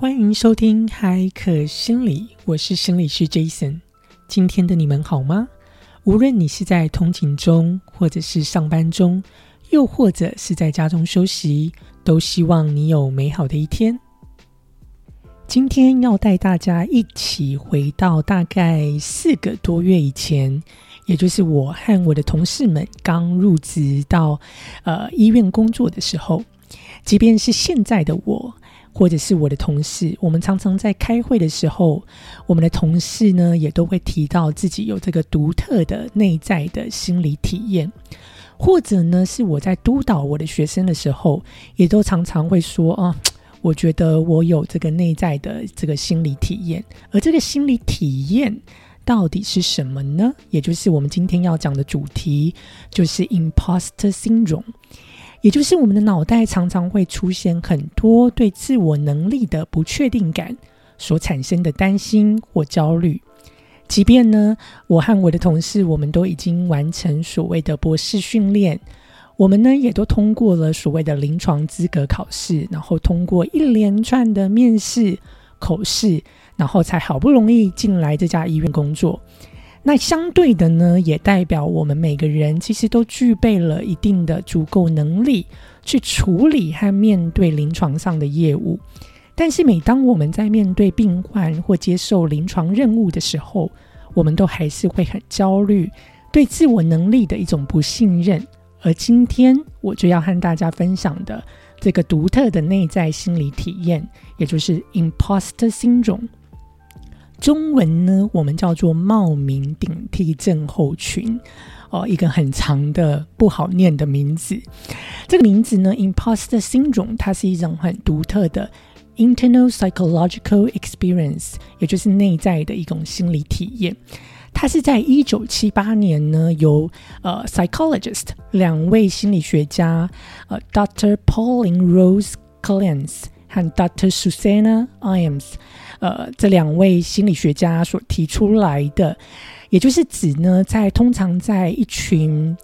欢迎收听海可心理，我是心理师 Jason。今天的你们好吗？无论你是在通勤中，或者是上班中，又或者是在家中休息，都希望你有美好的一天。今天要带大家一起回到大概四个多月以前，也就是我和我的同事们刚入职到呃医院工作的时候，即便是现在的我。或者是我的同事，我们常常在开会的时候，我们的同事呢也都会提到自己有这个独特的内在的心理体验，或者呢是我在督导我的学生的时候，也都常常会说啊，我觉得我有这个内在的这个心理体验，而这个心理体验到底是什么呢？也就是我们今天要讲的主题，就是 imposter syndrome。也就是我们的脑袋常常会出现很多对自我能力的不确定感所产生的担心或焦虑。即便呢，我和我的同事，我们都已经完成所谓的博士训练，我们呢也都通过了所谓的临床资格考试，然后通过一连串的面试、口试，然后才好不容易进来这家医院工作。那相对的呢，也代表我们每个人其实都具备了一定的足够能力去处理和面对临床上的业务。但是每当我们在面对病患或接受临床任务的时候，我们都还是会很焦虑，对自我能力的一种不信任。而今天我就要和大家分享的这个独特的内在心理体验，也就是 imposter syndrome。中文呢，我们叫做冒名顶替症候群，哦，一个很长的不好念的名字。这个名字呢，imposter syndrome，它是一种很独特的 internal psychological experience，也就是内在的一种心理体验。它是在一九七八年呢，由呃 psychologist 两位心理学家，呃，Dr. Pauline Rose Clance 和 Dr. Susanna Iams。呃，这两位心理学家所提出来的，也就是指呢，在通常在一群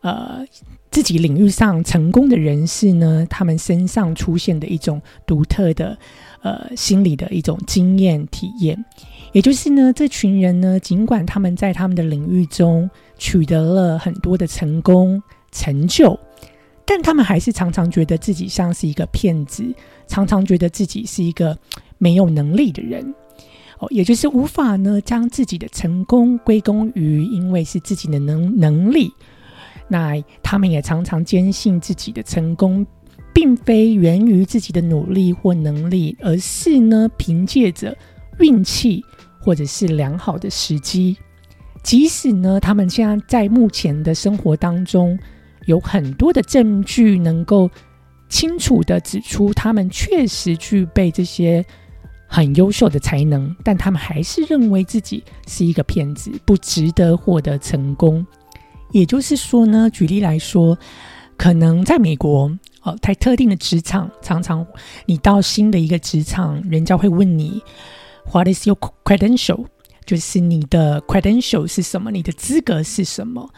呃自己领域上成功的人士呢，他们身上出现的一种独特的呃心理的一种经验体验，也就是呢，这群人呢，尽管他们在他们的领域中取得了很多的成功成就，但他们还是常常觉得自己像是一个骗子，常常觉得自己是一个。没有能力的人，哦，也就是无法呢将自己的成功归功于因为是自己的能能力，那他们也常常坚信自己的成功并非源于自己的努力或能力，而是呢凭借着运气或者是良好的时机。即使呢他们现在在目前的生活当中有很多的证据能够清楚的指出他们确实具备这些。很优秀的才能，但他们还是认为自己是一个骗子，不值得获得成功。也就是说呢，举例来说，可能在美国哦，在特定的职场，常常你到新的一个职场，人家会问你，What is your credential？就是你的 credential 是什么？你的资格是什么？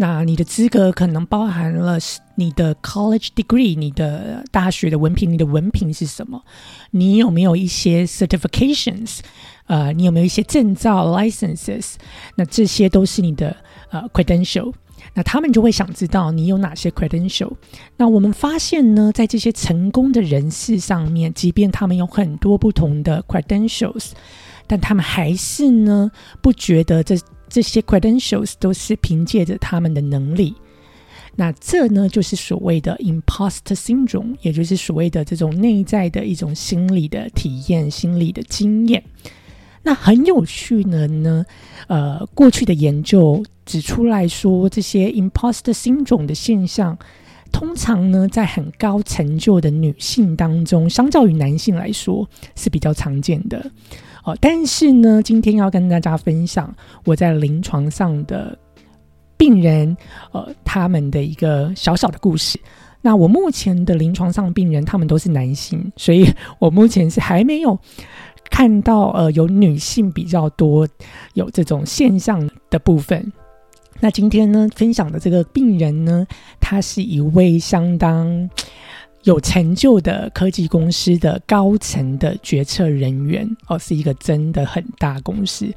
那你的资格可能包含了你的 college degree，你的大学的文凭，你的文凭是什么？你有没有一些 certifications？呃，你有没有一些证照 licenses？那这些都是你的呃 credential。那他们就会想知道你有哪些 credential。那我们发现呢，在这些成功的人士上面，即便他们有很多不同的 credentials，但他们还是呢不觉得这。这些 credentials 都是凭借着他们的能力，那这呢就是所谓的 imposter syndrome，也就是所谓的这种内在的一种心理的体验、心理的经验。那很有趣的呢，呃，过去的研究指出来说，这些 imposter syndrome 的现象，通常呢在很高成就的女性当中，相较于男性来说是比较常见的。哦，但是呢，今天要跟大家分享我在临床上的病人，呃，他们的一个小小的故事。那我目前的临床上病人，他们都是男性，所以我目前是还没有看到呃有女性比较多有这种现象的部分。那今天呢，分享的这个病人呢，他是一位相当有成就的科技公司的高层的决策人员哦，是一个真的很大公司。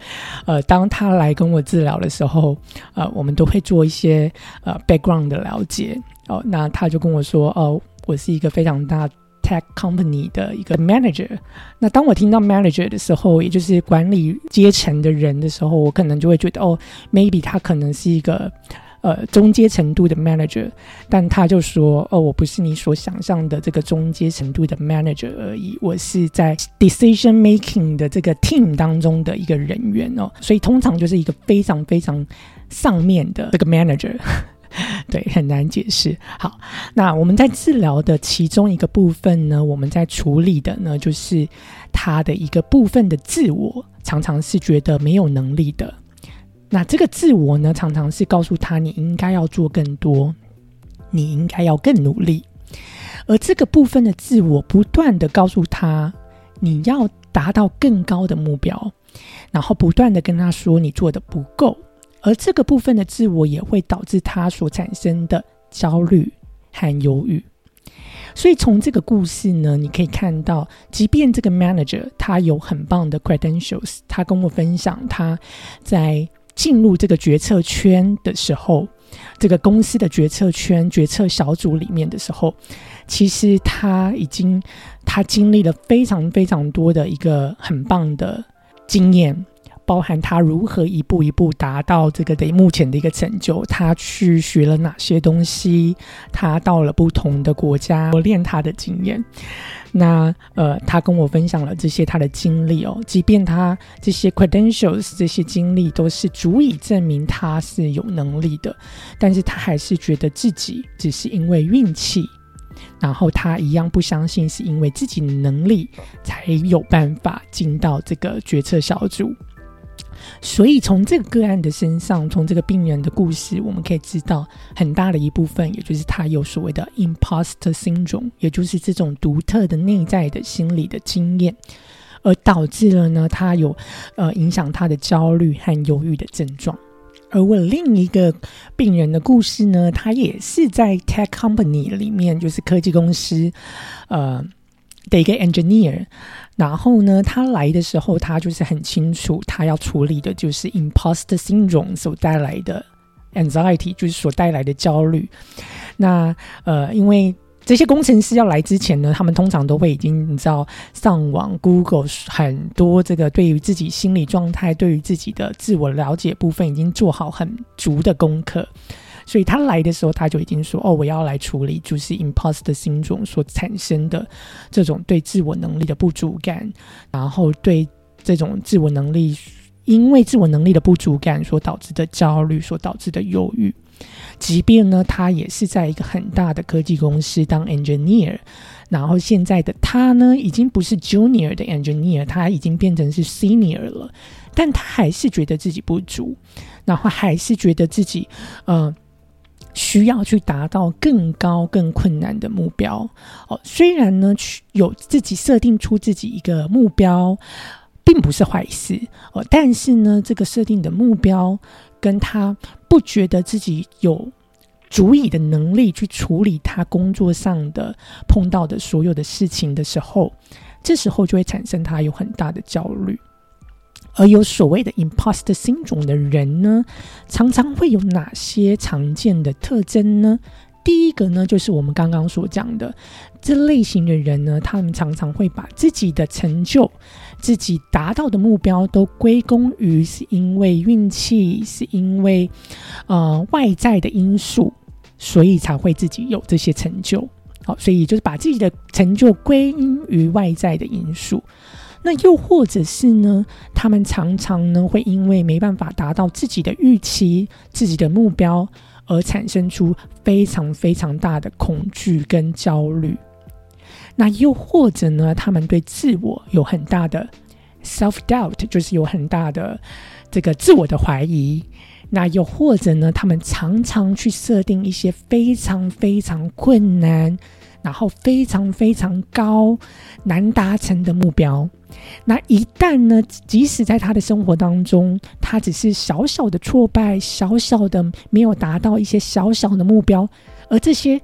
呃，当他来跟我治疗的时候，呃，我们都会做一些呃 background 的了解哦。那他就跟我说，哦，我是一个非常大 tech company 的一个 manager。那当我听到 manager 的时候，也就是管理阶层的人的时候，我可能就会觉得，哦，maybe 他可能是一个。呃，中阶程度的 manager，但他就说：“哦，我不是你所想象的这个中阶程度的 manager 而已，我是在 decision making 的这个 team 当中的一个人员哦，所以通常就是一个非常非常上面的这个 manager，对，很难解释。好，那我们在治疗的其中一个部分呢，我们在处理的呢，就是他的一个部分的自我，常常是觉得没有能力的。”那这个自我呢，常常是告诉他你应该要做更多，你应该要更努力，而这个部分的自我不断的告诉他你要达到更高的目标，然后不断的跟他说你做的不够，而这个部分的自我也会导致他所产生的焦虑和忧郁。所以从这个故事呢，你可以看到，即便这个 manager 他有很棒的 credentials，他跟我分享他在。进入这个决策圈的时候，这个公司的决策圈、决策小组里面的时候，其实他已经他经历了非常非常多的一个很棒的经验。包含他如何一步一步达到这个的目前的一个成就，他去学了哪些东西，他到了不同的国家磨练他的经验。那呃，他跟我分享了这些他的经历哦，即便他这些 credentials 这些经历都是足以证明他是有能力的，但是他还是觉得自己只是因为运气，然后他一样不相信是因为自己的能力才有办法进到这个决策小组。所以，从这个个案的身上，从这个病人的故事，我们可以知道很大的一部分，也就是他有所谓的 imposter syndrome，也就是这种独特的内在的心理的经验，而导致了呢，他有呃影响他的焦虑和忧郁的症状。而我另一个病人的故事呢，他也是在 tech company 里面，就是科技公司，呃。的一个 engineer，然后呢，他来的时候，他就是很清楚，他要处理的就是 imposter syndrome 所带来的 anxiety，就是所带来的焦虑。那呃，因为这些工程师要来之前呢，他们通常都会已经你知道上网 Google 很多这个对于自己心理状态、对于自己的自我了解部分，已经做好很足的功课。所以他来的时候，他就已经说：“哦，我要来处理就是 imposter syndrome 所产生的这种对自我能力的不足感，然后对这种自我能力，因为自我能力的不足感所导致的焦虑，所导致的忧郁。即便呢，他也是在一个很大的科技公司当 engineer，然后现在的他呢，已经不是 junior 的 engineer，他已经变成是 senior 了，但他还是觉得自己不足，然后还是觉得自己，嗯。”需要去达到更高、更困难的目标哦。虽然呢，有自己设定出自己一个目标，并不是坏事哦。但是呢，这个设定的目标跟他不觉得自己有足以的能力去处理他工作上的碰到的所有的事情的时候，这时候就会产生他有很大的焦虑。而有所谓的 imposter syndrome 的人呢，常常会有哪些常见的特征呢？第一个呢，就是我们刚刚所讲的这类型的人呢，他们常常会把自己的成就、自己达到的目标都归功于是因为运气，是因为呃外在的因素，所以才会自己有这些成就。好，所以就是把自己的成就归因于外在的因素。那又或者是呢？他们常常呢会因为没办法达到自己的预期、自己的目标，而产生出非常非常大的恐惧跟焦虑。那又或者呢，他们对自我有很大的 self doubt，就是有很大的这个自我的怀疑。那又或者呢，他们常常去设定一些非常非常困难。然后非常非常高难达成的目标，那一旦呢，即使在他的生活当中，他只是小小的挫败，小小的没有达到一些小小的目标，而这些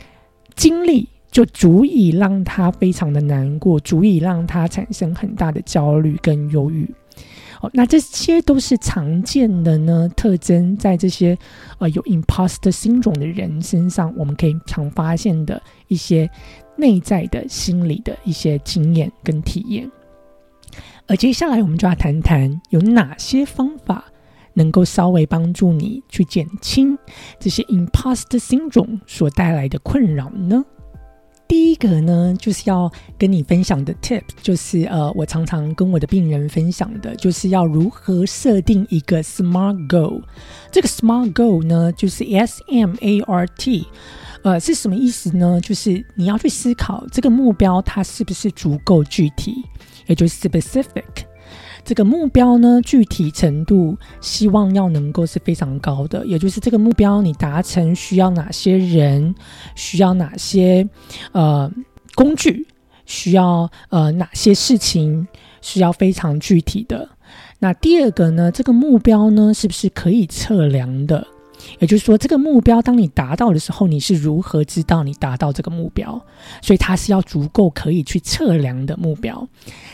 经历就足以让他非常的难过，足以让他产生很大的焦虑跟忧郁。哦，那这些都是常见的呢特征，在这些呃有 imposter syndrome 的人身上，我们可以常发现的一些内在的心理的一些经验跟体验。而接下来我们就要谈谈有哪些方法能够稍微帮助你去减轻这些 imposter syndrome 所带来的困扰呢？第一个呢，就是要跟你分享的 tip，就是呃，我常常跟我的病人分享的，就是要如何设定一个 smart goal。这个 smart goal 呢，就是 S M A R T，呃，是什么意思呢？就是你要去思考这个目标它是不是足够具体，也就是 specific。这个目标呢，具体程度希望要能够是非常高的，也就是这个目标你达成需要哪些人，需要哪些呃工具，需要呃哪些事情，需要非常具体的。那第二个呢，这个目标呢，是不是可以测量的？也就是说，这个目标当你达到的时候，你是如何知道你达到这个目标？所以它是要足够可以去测量的目标。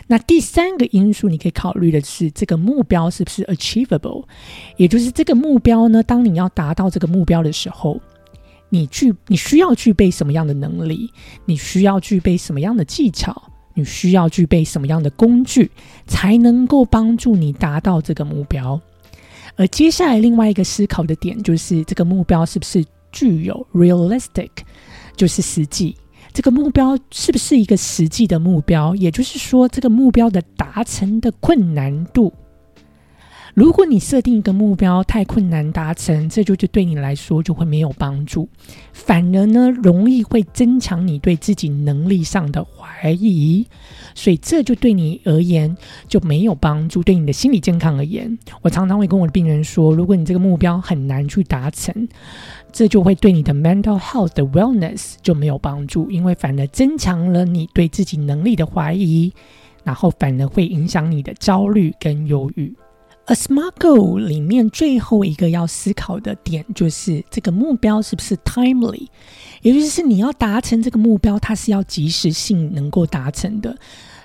那第三个因素，你可以考虑的是这个目标是不是 achievable？也就是这个目标呢，当你要达到这个目标的时候，你具你需要具备什么样的能力？你需要具备什么样的技巧？你需要具备什么样的工具，才能够帮助你达到这个目标？而接下来另外一个思考的点就是，这个目标是不是具有 realistic，就是实际。这个目标是不是一个实际的目标？也就是说，这个目标的达成的困难度。如果你设定一个目标太困难达成，这就就对你来说就会没有帮助，反而呢容易会增强你对自己能力上的怀疑，所以这就对你而言就没有帮助。对你的心理健康而言，我常常会跟我的病人说，如果你这个目标很难去达成，这就会对你的 mental health 的 wellness 就没有帮助，因为反而增强了你对自己能力的怀疑，然后反而会影响你的焦虑跟忧郁。A smart goal 里面最后一个要思考的点就是这个目标是不是 timely，也就是你要达成这个目标，它是要及时性能够达成的。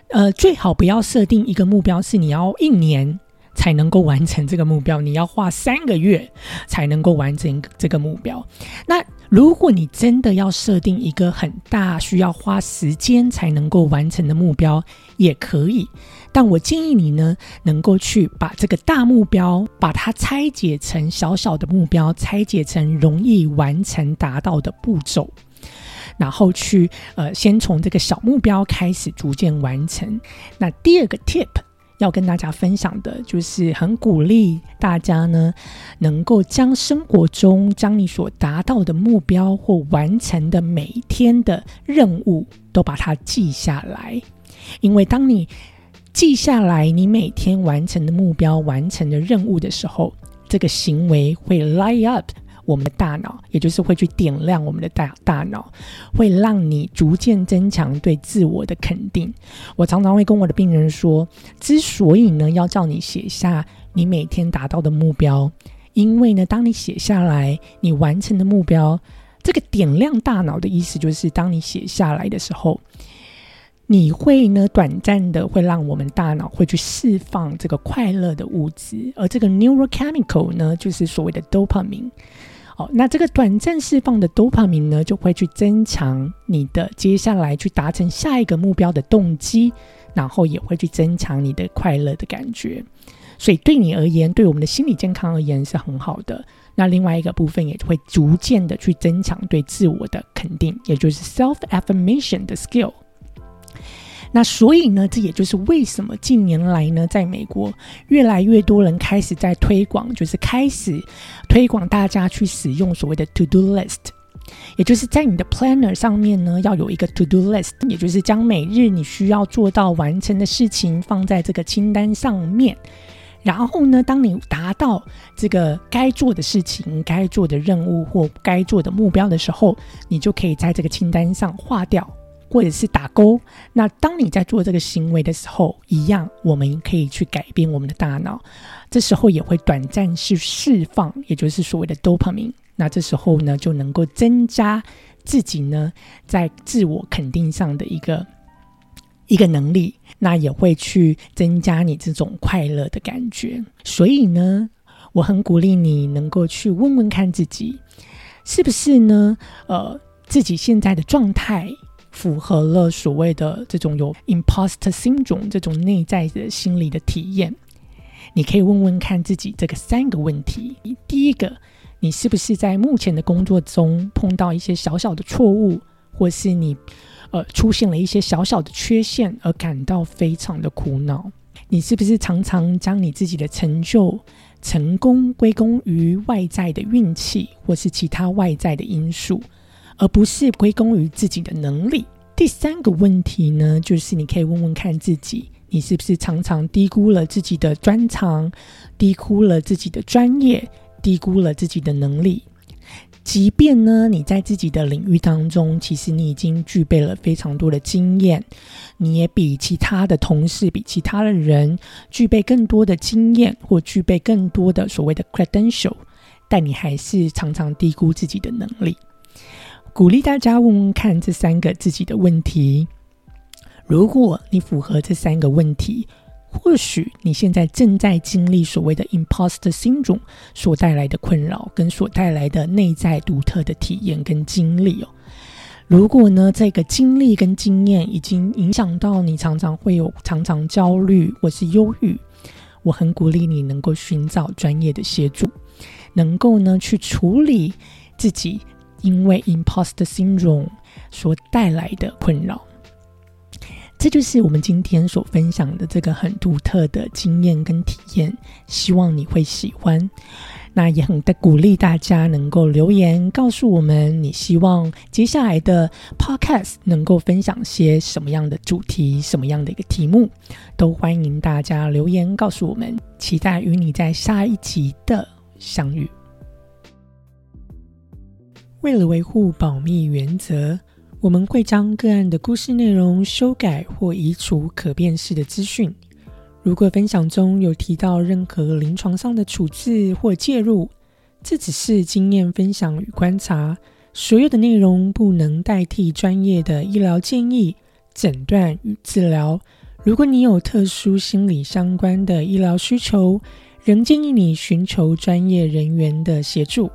呃，最好不要设定一个目标是你要一年才能够完成这个目标，你要花三个月才能够完成这个目标。那如果你真的要设定一个很大需要花时间才能够完成的目标，也可以。但我建议你呢，能够去把这个大目标，把它拆解成小小的目标，拆解成容易完成达到的步骤，然后去呃，先从这个小目标开始逐渐完成。那第二个 tip 要跟大家分享的，就是很鼓励大家呢，能够将生活中将你所达到的目标或完成的每天的任务，都把它记下来，因为当你记下来你每天完成的目标、完成的任务的时候，这个行为会 light up 我们的大脑，也就是会去点亮我们的大大脑，会让你逐渐增强对自我的肯定。我常常会跟我的病人说，之所以呢要叫你写下你每天达到的目标，因为呢，当你写下来你完成的目标，这个点亮大脑的意思就是，当你写下来的时候。你会呢？短暂的会让我们大脑会去释放这个快乐的物质，而这个 neurochemical 呢，就是所谓的 dopamine。哦，那这个短暂释放的 dopamine 呢，就会去增强你的接下来去达成下一个目标的动机，然后也会去增强你的快乐的感觉。所以对你而言，对我们的心理健康而言是很好的。那另外一个部分也会逐渐的去增强对自我的肯定，也就是 self affirmation 的 skill。那所以呢，这也就是为什么近年来呢，在美国越来越多人开始在推广，就是开始推广大家去使用所谓的 to do list，也就是在你的 planner 上面呢，要有一个 to do list，也就是将每日你需要做到完成的事情放在这个清单上面。然后呢，当你达到这个该做的事情、该做的任务或该做的目标的时候，你就可以在这个清单上划掉。或者是打勾，那当你在做这个行为的时候，一样，我们可以去改变我们的大脑，这时候也会短暂去释放，也就是所谓的 dopamine。那这时候呢，就能够增加自己呢在自我肯定上的一个一个能力，那也会去增加你这种快乐的感觉。所以呢，我很鼓励你能够去问问看自己，是不是呢？呃，自己现在的状态符合了所谓的这种有 imposter syndrome 这种内在的心理的体验。你可以问问看自己这个三个问题：第一个，你是不是在目前的工作中碰到一些小小的错误，或是你呃出现了一些小小的缺陷而感到非常的苦恼？你是不是常常将你自己的成就、成功归功于外在的运气，或是其他外在的因素，而不是归功于自己的能力？第三个问题呢，就是你可以问问看自己。你是不是常常低估了自己的专长，低估了自己的专业，低估了自己的能力？即便呢，你在自己的领域当中，其实你已经具备了非常多的经验，你也比其他的同事、比其他的人具备更多的经验，或具备更多的所谓的 credential，但你还是常常低估自己的能力。鼓励大家问问看这三个自己的问题。如果你符合这三个问题，或许你现在正在经历所谓的 imposter syndrome 所带来的困扰，跟所带来的内在独特的体验跟经历哦。如果呢，这个经历跟经验已经影响到你，常常会有常常焦虑或是忧郁，我很鼓励你能够寻找专业的协助，能够呢去处理自己因为 imposter syndrome 所带来的困扰。这就是我们今天所分享的这个很独特的经验跟体验，希望你会喜欢。那也很的鼓励大家能够留言告诉我们，你希望接下来的 podcast 能够分享些什么样的主题，什么样的一个题目，都欢迎大家留言告诉我们。期待与你在下一集的相遇。为了维护保密原则。我们会将个案的故事内容修改或移除可辨识的资讯。如果分享中有提到任何临床上的处置或介入，这只是经验分享与观察，所有的内容不能代替专业的医疗建议、诊断与治疗。如果你有特殊心理相关的医疗需求，仍建议你寻求专业人员的协助。